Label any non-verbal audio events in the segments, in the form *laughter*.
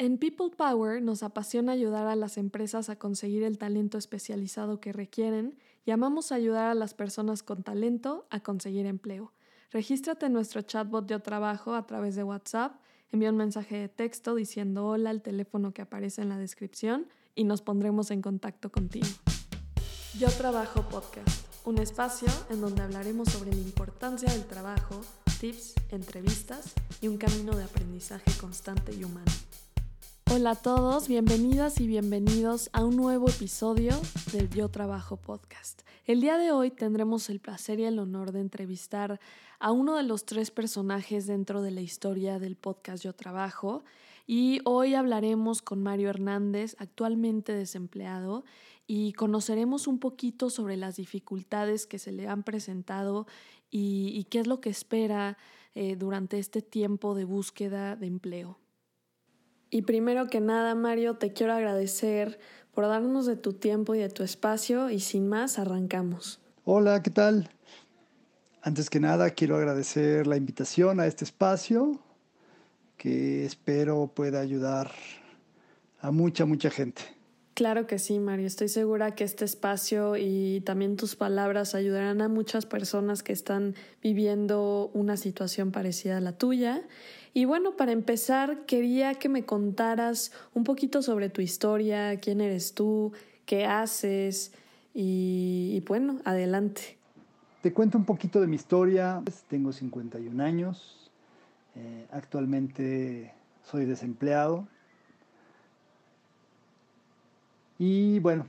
En People Power nos apasiona ayudar a las empresas a conseguir el talento especializado que requieren y amamos ayudar a las personas con talento a conseguir empleo. Regístrate en nuestro chatbot de trabajo a través de WhatsApp, envía un mensaje de texto diciendo hola al teléfono que aparece en la descripción y nos pondremos en contacto contigo. Yo Trabajo Podcast, un espacio en donde hablaremos sobre la importancia del trabajo, tips, entrevistas y un camino de aprendizaje constante y humano. Hola a todos, bienvenidas y bienvenidos a un nuevo episodio del Yo Trabajo Podcast. El día de hoy tendremos el placer y el honor de entrevistar a uno de los tres personajes dentro de la historia del podcast Yo Trabajo y hoy hablaremos con Mario Hernández, actualmente desempleado, y conoceremos un poquito sobre las dificultades que se le han presentado y, qué es lo que espera eh, durante este tiempo de búsqueda de empleo. Y primero que nada, Mario, te quiero agradecer por darnos de tu tiempo y de tu espacio y sin más, arrancamos. Hola, ¿qué tal? Antes que nada, quiero agradecer la invitación a este espacio que espero pueda ayudar a mucha, mucha gente. Claro que sí, Mario. Estoy segura que este espacio y también tus palabras ayudarán a muchas personas que están viviendo una situación parecida a la tuya. Y bueno, para empezar, quería que me contaras un poquito sobre tu historia, quién eres tú, qué haces y, bueno, adelante. Te cuento un poquito de mi historia. Tengo 51 años. Eh, actualmente soy desempleado y bueno,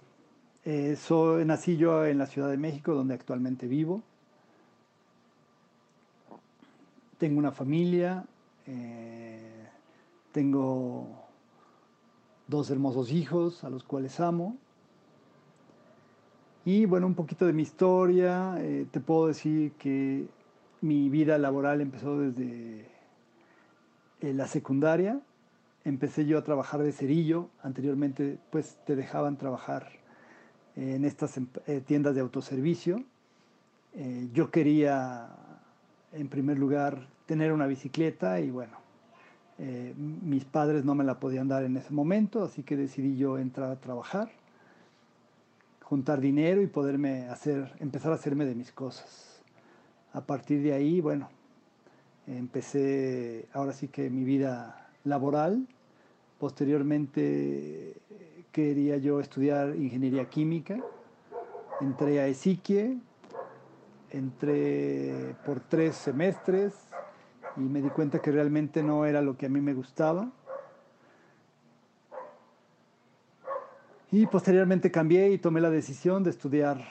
eh, soy, nací yo en la Ciudad de México, donde actualmente vivo. Tengo una familia, eh, tengo dos hermosos hijos a los cuales amo. Y bueno, un poquito de mi historia. Eh, te puedo decir que mi vida laboral empezó desde la secundaria empecé yo a trabajar de cerillo. Anteriormente, pues te dejaban trabajar en estas em, eh, tiendas de autoservicio. Eh, yo quería, en primer lugar, tener una bicicleta y bueno, eh, mis padres no me la podían dar en ese momento, así que decidí yo entrar a trabajar, juntar dinero y poderme hacer, empezar a hacerme de mis cosas. A partir de ahí, bueno, empecé ahora sí que mi vida laboral. Posteriormente quería yo estudiar ingeniería química. Entré a Esiquie, entré por tres semestres y me di cuenta que realmente no era lo que a mí me gustaba. Y posteriormente cambié y tomé la decisión de estudiar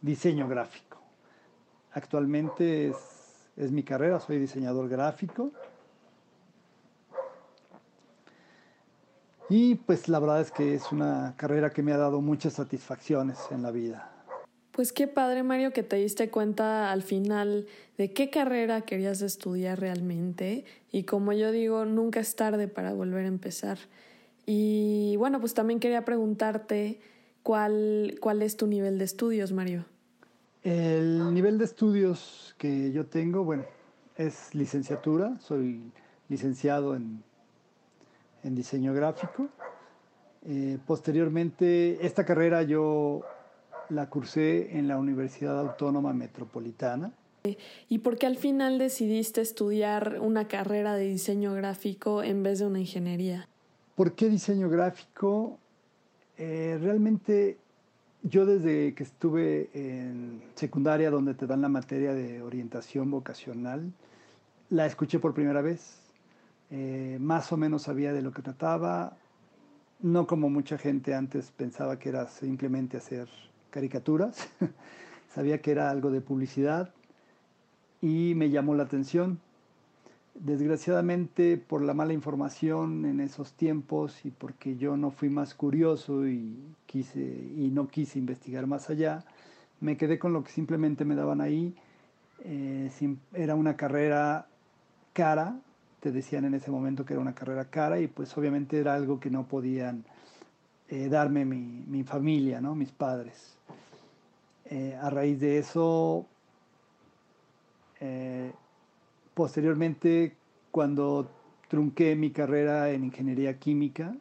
diseño gráfico. Actualmente es, es mi carrera, soy diseñador gráfico. Y pues la verdad es que es una carrera que me ha dado muchas satisfacciones en la vida. Pues qué padre Mario que te diste cuenta al final de qué carrera querías estudiar realmente y como yo digo, nunca es tarde para volver a empezar. Y bueno, pues también quería preguntarte cuál, cuál es tu nivel de estudios, Mario. El nivel de estudios que yo tengo, bueno, es licenciatura, soy licenciado en en diseño gráfico. Eh, posteriormente, esta carrera yo la cursé en la Universidad Autónoma Metropolitana. ¿Y por qué al final decidiste estudiar una carrera de diseño gráfico en vez de una ingeniería? ¿Por qué diseño gráfico? Eh, realmente yo desde que estuve en secundaria, donde te dan la materia de orientación vocacional, la escuché por primera vez. Eh, más o menos sabía de lo que trataba, no como mucha gente antes pensaba que era simplemente hacer caricaturas, *laughs* sabía que era algo de publicidad y me llamó la atención. Desgraciadamente por la mala información en esos tiempos y porque yo no fui más curioso y, quise, y no quise investigar más allá, me quedé con lo que simplemente me daban ahí. Eh, era una carrera cara, te decían en ese momento que era una carrera cara y pues obviamente era algo que no podían eh, darme mi, familia, ¿no? mis padres. Eh, a raíz de eso, eh, posteriormente, cuando trunqué mi carrera en ingeniería química,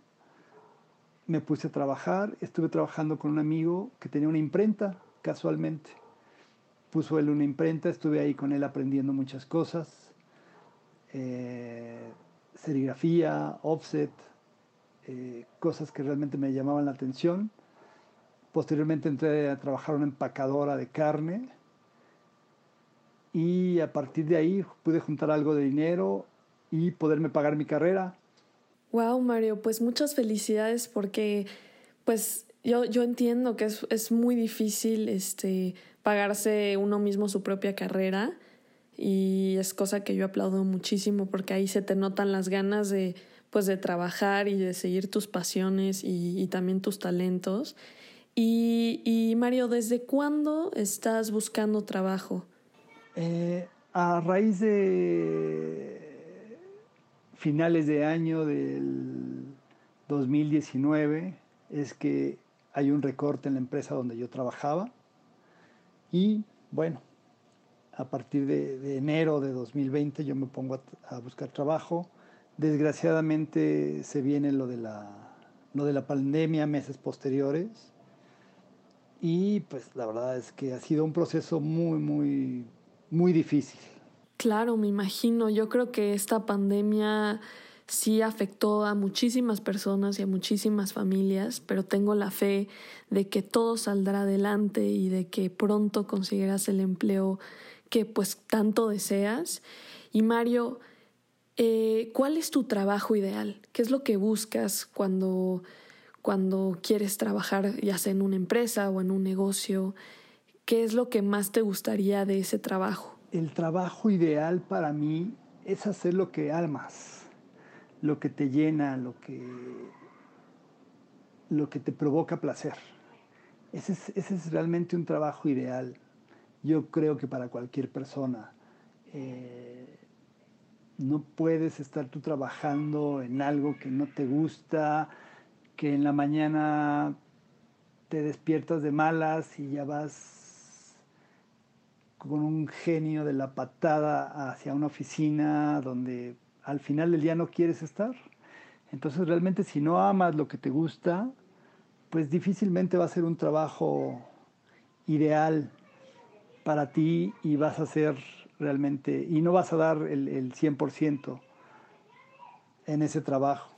me puse a trabajar, estuve trabajando con un amigo que tenía una imprenta, casualmente. Puso él una imprenta, estuve ahí con él aprendiendo muchas cosas, serigrafía, offset, eh, cosas que realmente me llamaban la atención. Posteriormente entré a trabajar una empacadora de carne y a partir de ahí pude juntar algo de dinero y poderme pagar mi carrera. Wow, Mario, pues muchas felicidades porque pues yo, yo entiendo que es, es, muy difícil este, pagarse uno mismo su propia carrera y es cosa que yo aplaudo muchísimo porque ahí se te notan las ganas de pues de trabajar y de seguir tus pasiones y, también tus talentos. Y, Mario, ¿desde cuándo estás buscando trabajo? Eh, a raíz de finales de año del 2019 es que hay un recorte en la empresa donde yo trabajaba y bueno, a partir de, enero de 2020 yo me pongo a, buscar trabajo. Desgraciadamente se viene lo de, la, lo de la pandemia meses posteriores y pues la verdad es que ha sido un proceso muy, muy, muy difícil. Claro, me imagino. Yo creo que esta pandemia sí afectó a muchísimas personas y a muchísimas familias, pero tengo la fe de que todo saldrá adelante y de que pronto conseguirás el empleo que pues tanto deseas. Y Mario, eh, ¿cuál es tu trabajo ideal? ¿Qué es lo que buscas cuando, cuando quieres trabajar ya sea en una empresa o en un negocio? ¿Qué es lo que más te gustaría de ese trabajo? el trabajo ideal para mí es hacer lo que almas, lo que te llena, lo que, lo que te provoca placer. Ese es, realmente un trabajo ideal. Yo creo que para cualquier persona. Eh, no puedes estar tú trabajando en algo que no te gusta, que en la mañana te despiertas de malas y ya vas con un genio de la patada hacia una oficina donde al final del día no quieres estar. Entonces realmente si no amas lo que te gusta, pues difícilmente va a ser un trabajo ideal para ti y vas a ser realmente, y no vas a dar el, el 100% en ese trabajo.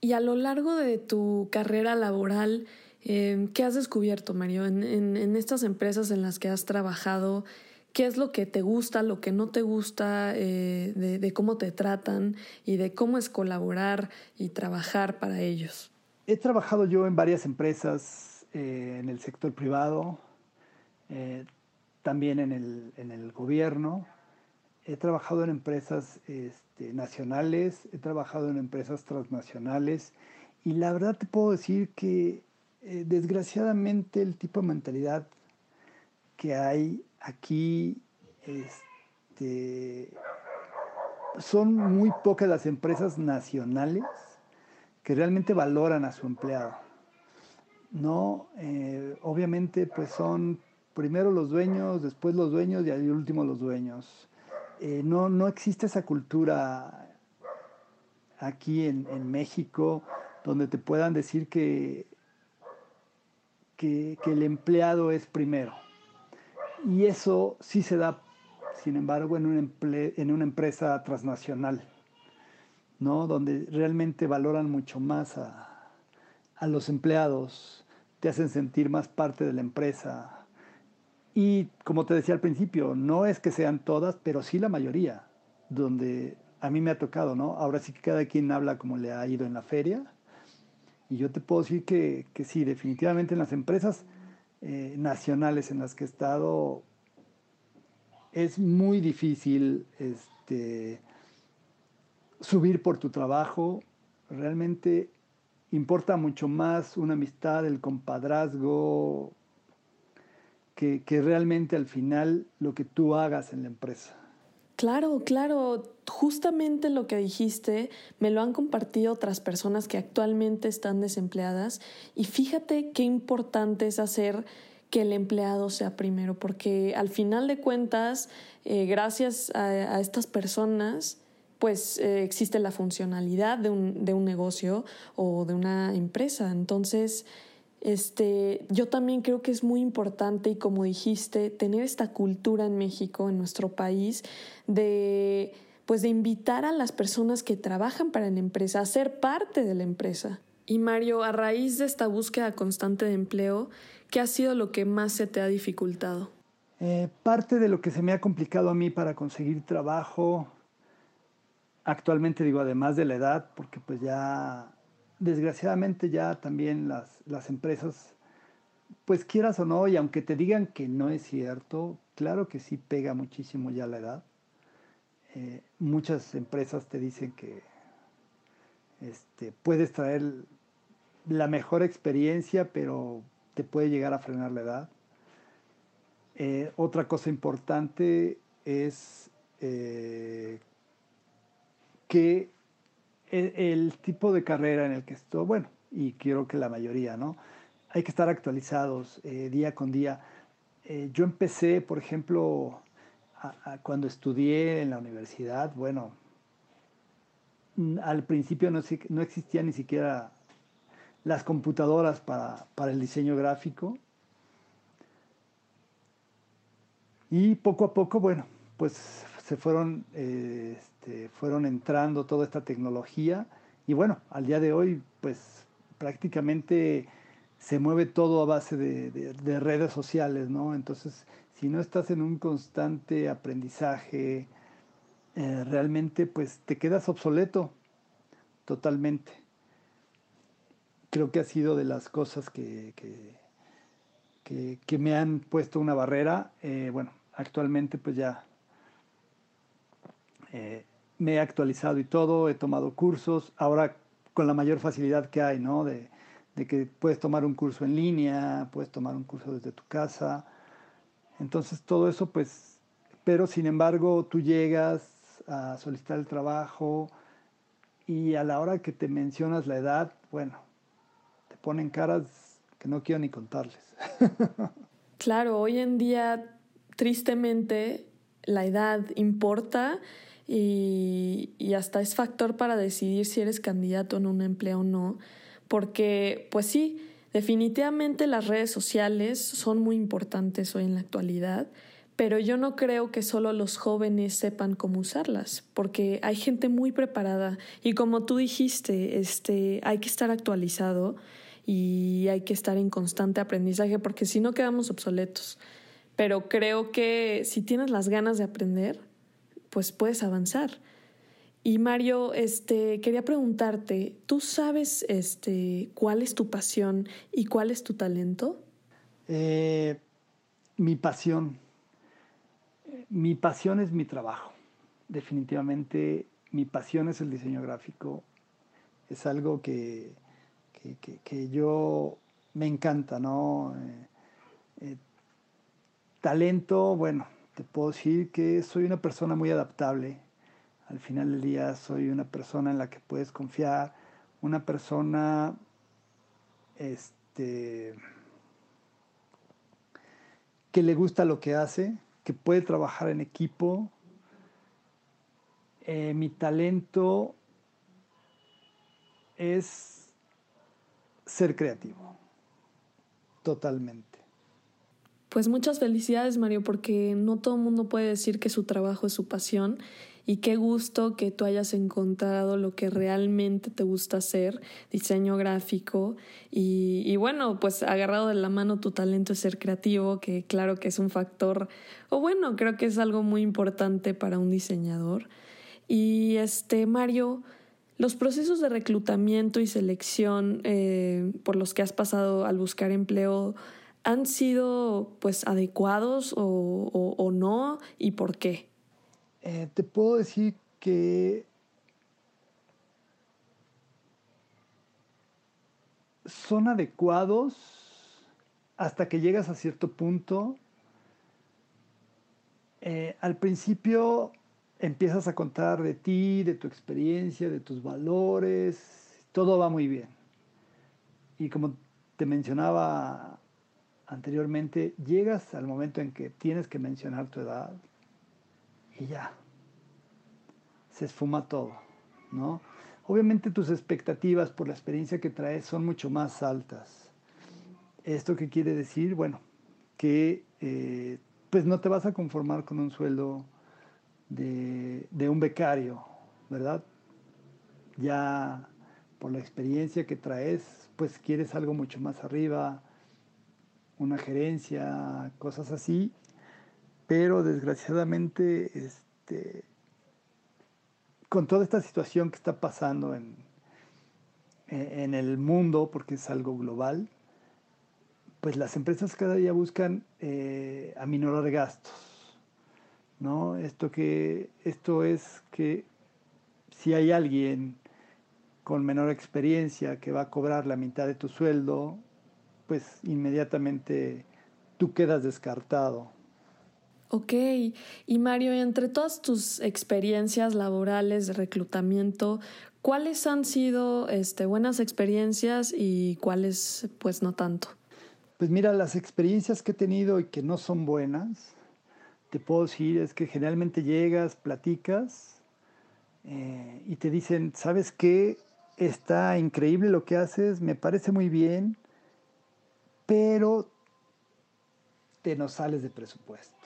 Y a lo largo de tu carrera laboral, eh, ¿qué has descubierto, Mario? En, en, en, estas empresas en las que has trabajado, qué es lo que te gusta, lo que no te gusta, eh, de, cómo te tratan y de cómo es colaborar y trabajar para ellos. He trabajado yo en varias empresas eh, en el sector privado, eh, también en el, en el, gobierno. He trabajado en empresas este, nacionales, he trabajado en empresas transnacionales y la verdad te puedo decir que desgraciadamente el tipo de mentalidad que hay aquí este, son muy pocas las empresas nacionales que realmente valoran a su empleado. No, eh, obviamente, pues son primero los dueños, después los dueños y al último los dueños. Eh, no, no existe esa cultura aquí en, México donde te puedan decir que, que, el empleado es primero. Y eso sí se da, sin embargo, en, en una empresa transnacional, ¿no? donde realmente valoran mucho más a, a los empleados, te hacen sentir más parte de la empresa. Y como te decía al principio, no es que sean todas, pero sí la mayoría, donde a mí me ha tocado, ¿no? Ahora sí que cada quien habla como le ha ido en la feria. Y yo te puedo decir que, que sí, definitivamente en las empresas eh, nacionales en las que he estado, es muy difícil este, subir por tu trabajo. Realmente importa mucho más una amistad, el compadrazgo, que, realmente al final lo que tú hagas en la empresa. Claro, claro, justamente lo que dijiste me lo han compartido otras personas que actualmente están desempleadas y fíjate qué importante es hacer que el empleado sea primero, porque al final de cuentas, eh, gracias a, estas personas, pues eh, existe la funcionalidad de un, de un negocio o de una empresa. Entonces, este, yo también creo que es muy importante y como dijiste, tener esta cultura en México, en nuestro país, de pues de invitar a las personas que trabajan para la empresa a ser parte de la empresa. Y Mario, a raíz de esta búsqueda constante de empleo, ¿qué ha sido lo que más se te ha dificultado? Eh, parte de lo que se me ha complicado a mí para conseguir trabajo, actualmente digo, además de la edad, porque pues ya desgraciadamente ya también las, las empresas, pues quieras o no, y aunque te digan que no es cierto, claro que sí pega muchísimo ya la edad. Eh, muchas empresas te dicen que este, puedes traer la mejor experiencia, pero te puede llegar a frenar la edad. Eh, otra cosa importante es eh, que el, tipo de carrera en el que estoy, bueno, y quiero que la mayoría, ¿no? Hay que estar actualizados eh, día con día. Eh, yo empecé, por ejemplo, cuando estudié en la universidad, bueno, al principio no, no existían ni siquiera las computadoras para, para, el diseño gráfico. Y poco a poco, bueno, pues se fueron eh, este, fueron entrando toda esta tecnología y bueno, al día de hoy pues prácticamente se mueve todo a base de, redes sociales, ¿no? Entonces, si no estás en un constante aprendizaje, eh, realmente pues te quedas obsoleto totalmente. Creo que ha sido de las cosas que, que, me han puesto una barrera. Eh, bueno, actualmente pues ya eh, me he actualizado y todo, he tomado cursos, ahora con la mayor facilidad que hay, ¿no? De, que puedes tomar un curso en línea, puedes tomar un curso desde tu casa. Entonces todo eso, pues, pero sin embargo tú llegas a solicitar el trabajo y a la hora que te mencionas la edad, bueno, te ponen caras que no quiero ni contarles. *laughs* claro, hoy en día, tristemente, la edad importa y, hasta es factor para decidir si eres candidato en un empleo o no, porque pues sí, definitivamente las redes sociales son muy importantes hoy en la actualidad, pero yo no creo que solo los jóvenes sepan cómo usarlas, porque hay gente muy preparada y como tú dijiste, este, hay que estar actualizado y hay que estar en constante aprendizaje porque si no quedamos obsoletos. Pero creo que si tienes las ganas de aprender, pues puedes avanzar. Y Mario, este, quería preguntarte, ¿tú sabes este, cuál es tu pasión y cuál es tu talento? Eh, mi pasión. Mi pasión es mi trabajo. Definitivamente mi pasión es el diseño gráfico. Es algo que, que, yo me encanta, ¿no? Eh, eh, talento, bueno, te puedo decir que soy una persona muy adaptable. Al final del día soy una persona en la que puedes confiar, una persona este, que le gusta lo que hace, que puede trabajar en equipo. Eh, mi talento es ser creativo, totalmente. Pues muchas felicidades Mario, porque no todo el mundo puede decir que su trabajo es su pasión y qué gusto que tú hayas encontrado lo que realmente te gusta hacer, diseño gráfico y, bueno, pues agarrado de la mano tu talento es ser creativo, que claro que es un factor, o bueno, creo que es algo muy importante para un diseñador. Y este Mario, los procesos de reclutamiento y selección eh, por los que has pasado al buscar empleo, han sido pues adecuados o, no y por qué? Eh, te puedo decir que son adecuados hasta que llegas a cierto punto. Eh, al principio empiezas a contar de ti, de tu experiencia, de tus valores, todo va muy bien. Y como te mencionaba anteriormente, llegas al momento en que tienes que mencionar tu edad y ya. se esfuma todo, ¿no? Obviamente tus expectativas por la experiencia que traes son mucho más altas. ¿Esto qué quiere decir? Bueno, que eh, pues no te vas a conformar con un sueldo de, de un becario, ¿verdad? Ya por la experiencia que traes, pues quieres algo mucho más arriba, una gerencia, cosas así, pero desgraciadamente este, con toda esta situación que está pasando en, en el mundo, porque es algo global, pues las empresas cada día buscan eh, aminorar gastos. ¿no? Esto, que, esto es que si hay alguien con menor experiencia que va a cobrar la mitad de tu sueldo, pues inmediatamente tú quedas descartado. Ok, y Mario, entre todas tus experiencias laborales de reclutamiento, ¿cuáles han sido este, buenas experiencias y cuáles pues no tanto? Pues mira, las experiencias que he tenido y que no son buenas, te puedo decir, es que generalmente llegas, platicas eh, y te dicen, ¿sabes qué? Está increíble lo que haces, me parece muy bien, pero te nos sales de presupuesto.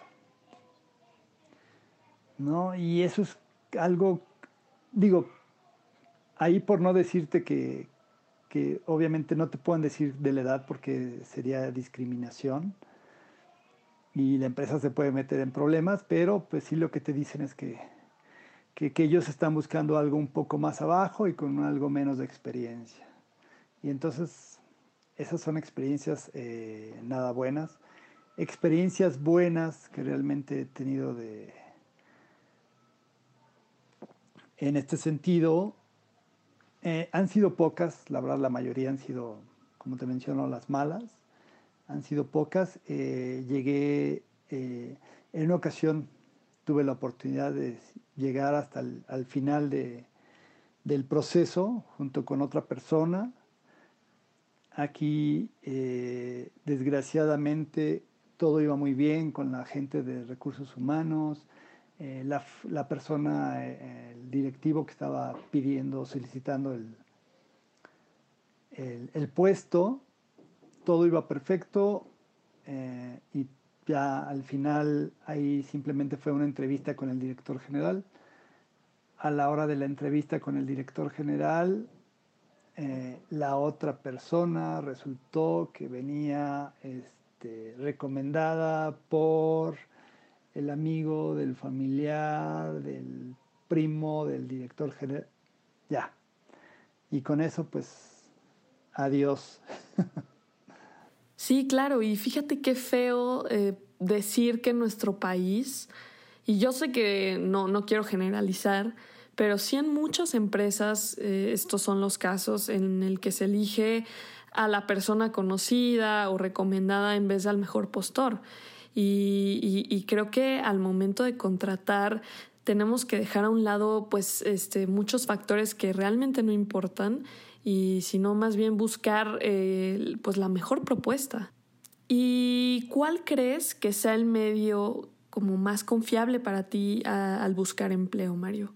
¿no? Y eso es algo, digo, ahí por no decirte que, que obviamente no te pueden decir de la edad porque sería discriminación y la empresa se puede meter en problemas, pero pues sí lo que te dicen es que, que, ellos están buscando algo un poco más abajo y con algo menos de experiencia. Y entonces esas son experiencias eh, nada buenas. Experiencias buenas que realmente he tenido de, en este sentido, eh, han sido pocas, la verdad la mayoría han sido, como te menciono, las malas, han sido pocas. Eh, llegué, en una ocasión tuve la oportunidad de llegar hasta el al final de, del proceso junto con otra persona. Aquí, desgraciadamente, todo iba muy bien con la gente de recursos humanos, eh, la, persona, eh, el directivo que estaba pidiendo, solicitando el, el, puesto, todo iba perfecto eh, y ya al final ahí simplemente fue una entrevista con el director general. A la hora de la entrevista con el director general, la otra persona resultó que venía este, recomendada por el amigo, del familiar, del primo, del director general. Ya. Y con eso, pues, adiós. Sí, claro, y fíjate qué feo eh, decir que nuestro país, y yo sé que no, no quiero generalizar, pero sí en muchas empresas eh, estos son los casos en el que se elige a la persona conocida o recomendada en vez del mejor postor. Y, creo que al momento de contratar tenemos que dejar a un lado pues este, muchos factores que realmente no importan y sino más bien buscar eh, pues la mejor propuesta. ¿Y cuál crees que sea el medio como más confiable para ti al buscar empleo, Mario?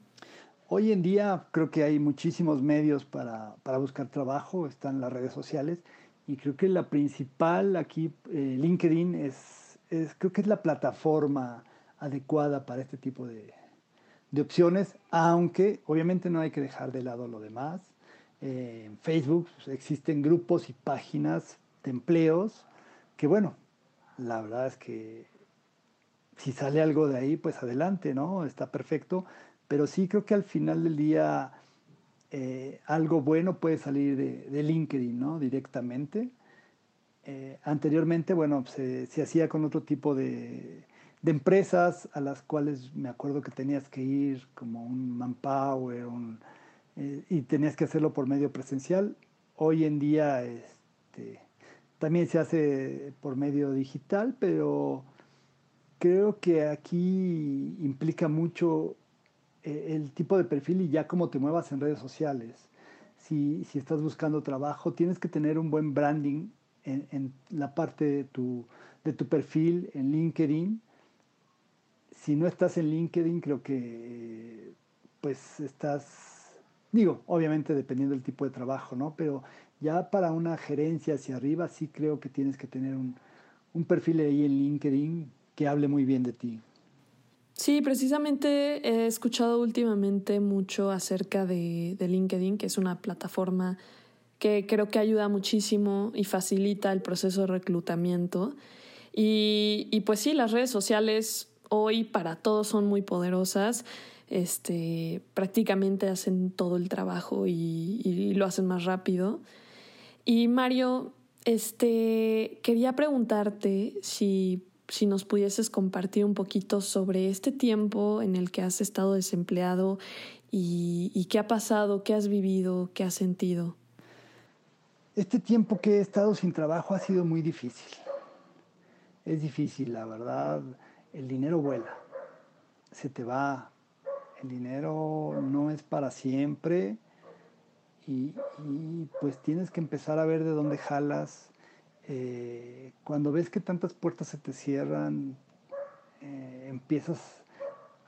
Hoy en día creo que hay muchísimos medios para, para, buscar trabajo, están las redes sociales y creo que la principal aquí, eh, LinkedIn, es creo que es la plataforma adecuada para este tipo de, opciones, aunque obviamente no hay que dejar de lado lo demás. Eh, en Facebook existen grupos y páginas de empleos que, bueno, la verdad es que si sale algo de ahí, pues adelante, ¿no? Está perfecto. Pero sí creo que al final del día eh, algo bueno puede salir de, de LinkedIn, ¿no? Directamente. Eh, anteriormente, bueno, se, hacía con otro tipo de, empresas a las cuales me acuerdo que tenías que ir como un manpower eh, y tenías que hacerlo por medio presencial. Hoy en día este, también se hace por medio digital, pero creo que aquí implica mucho el tipo de perfil y ya cómo te muevas en redes sociales. Si, si estás buscando trabajo, tienes que tener un buen branding en, la parte de tu, de tu perfil en LinkedIn. Si no estás en LinkedIn, creo que pues estás, digo, obviamente dependiendo del tipo de trabajo, ¿no? Pero ya para una gerencia hacia arriba sí creo que tienes que tener un, un perfil ahí en LinkedIn que hable muy bien de ti. Sí, precisamente he escuchado últimamente mucho acerca de, de, LinkedIn, que es una plataforma que creo que ayuda muchísimo y facilita el proceso de reclutamiento. Y, pues sí, las redes sociales hoy para todos son muy poderosas. Este, prácticamente hacen todo el trabajo y, y lo hacen más rápido. Y Mario, este, quería preguntarte si, si nos pudieses compartir un poquito sobre este tiempo en el que has estado desempleado y, y qué ha pasado, qué has vivido, qué has sentido. Este tiempo que he estado sin trabajo ha sido muy difícil. Es difícil, la verdad. El dinero vuela, se te va. El dinero no es para siempre y, pues tienes que empezar a ver de dónde jalas. Eh, cuando ves que tantas puertas se te cierran, eh, empiezas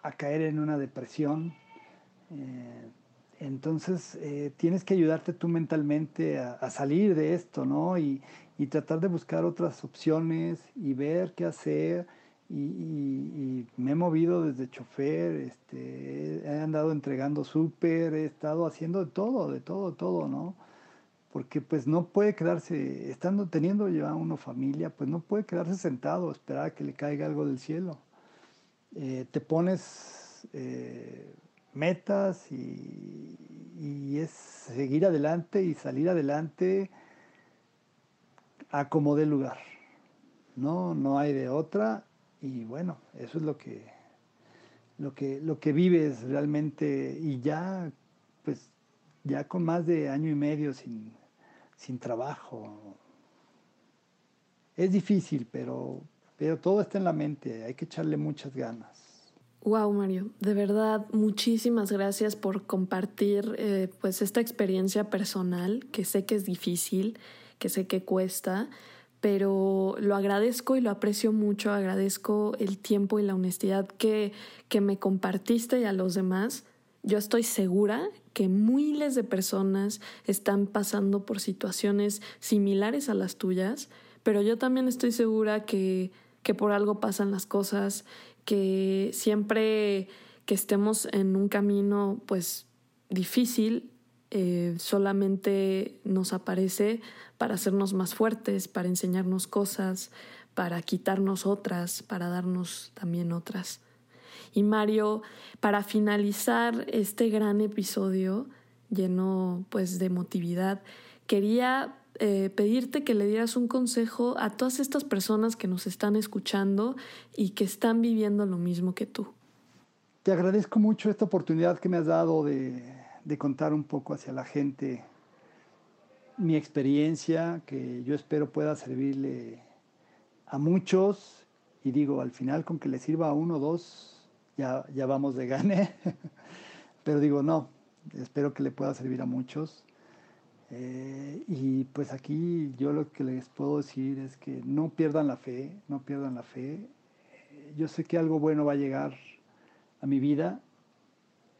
a caer en una depresión. Eh, entonces tienes que ayudarte tú mentalmente a, salir de esto, ¿no? Y, y, tratar de buscar otras opciones y ver qué hacer y, me he movido desde chofer, este, he andado entregando súper, he estado haciendo de todo, de todo, todo, ¿no? Porque pues no puede quedarse, estando teniendo ya uno familia, pues no puede quedarse sentado, esperar a que le caiga algo del cielo. Eh, te pones eh, metas y, y, es seguir adelante y salir adelante a como dé lugar. No, no hay de otra y bueno, eso es lo que, lo que, lo que vives realmente y ya, pues, ya con más de año y medio sin, sin trabajo. Es difícil, pero, pero todo está en la mente, hay que echarle muchas ganas. Wow, Mario, de verdad, muchísimas gracias por compartir eh, pues esta experiencia personal, que sé que es difícil, que sé que cuesta, pero lo agradezco y lo aprecio mucho, agradezco el tiempo y la honestidad que, que me compartiste y a los demás. Yo estoy segura que miles de personas están pasando por situaciones similares a las tuyas, pero yo también estoy segura que, que por algo pasan las cosas, que siempre que estemos en un camino pues difícil, eh, solamente nos aparece para hacernos más fuertes, para enseñarnos cosas, para quitarnos otras, para darnos también otras. Y Mario, para finalizar este gran episodio lleno pues de emotividad, quería eh, pedirte que le dieras un consejo a todas estas personas que nos están escuchando y que están viviendo lo mismo que tú. Te agradezco mucho esta oportunidad que me has dado de de contar un poco hacia la gente mi experiencia, que yo espero pueda servirle a muchos. Y digo, al final con que le sirva a uno o dos, ya, ya vamos de gane. *laughs* Pero digo, no, espero que le pueda servir a muchos. Eh, y pues aquí yo lo que les puedo decir es que no pierdan la fe, no pierdan la fe. Eh, yo sé que algo bueno va a llegar a mi vida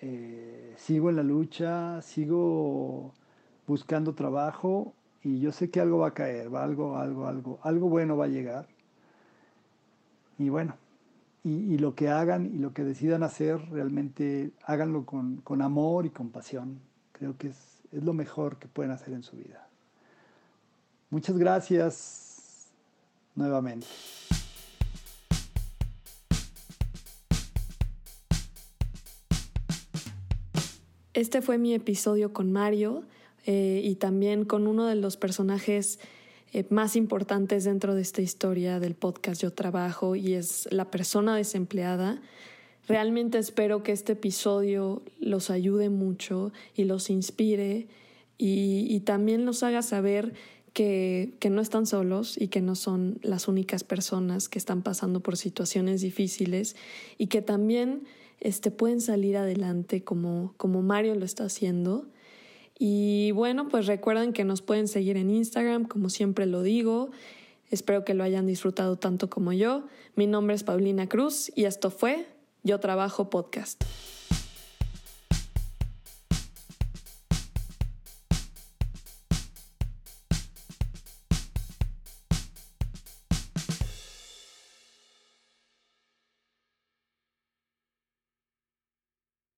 eh, sigo en la lucha, sigo buscando trabajo y yo sé que algo va a caer, va algo, algo, algo, algo bueno va a llegar. Y bueno, y, lo que hagan y lo que decidan hacer, realmente háganlo con, con amor y con pasión. Creo que es, es lo mejor que pueden hacer en su vida. Muchas gracias nuevamente. Este fue mi episodio con Mario eh, y también con uno de los personajes eh, más importantes dentro de esta historia del podcast Yo Trabajo y es la persona desempleada. Realmente espero que este episodio los ayude mucho y los inspire y, y también los haga saber que, que, no están solos y que no son las únicas personas que están pasando por situaciones difíciles y que también este, pueden salir adelante como, como Mario lo está haciendo. Y bueno, pues recuerden que nos pueden seguir en Instagram, como siempre lo digo. Espero que lo hayan disfrutado tanto como yo. Mi nombre es Paulina Cruz y esto fue Yo Trabajo Podcast.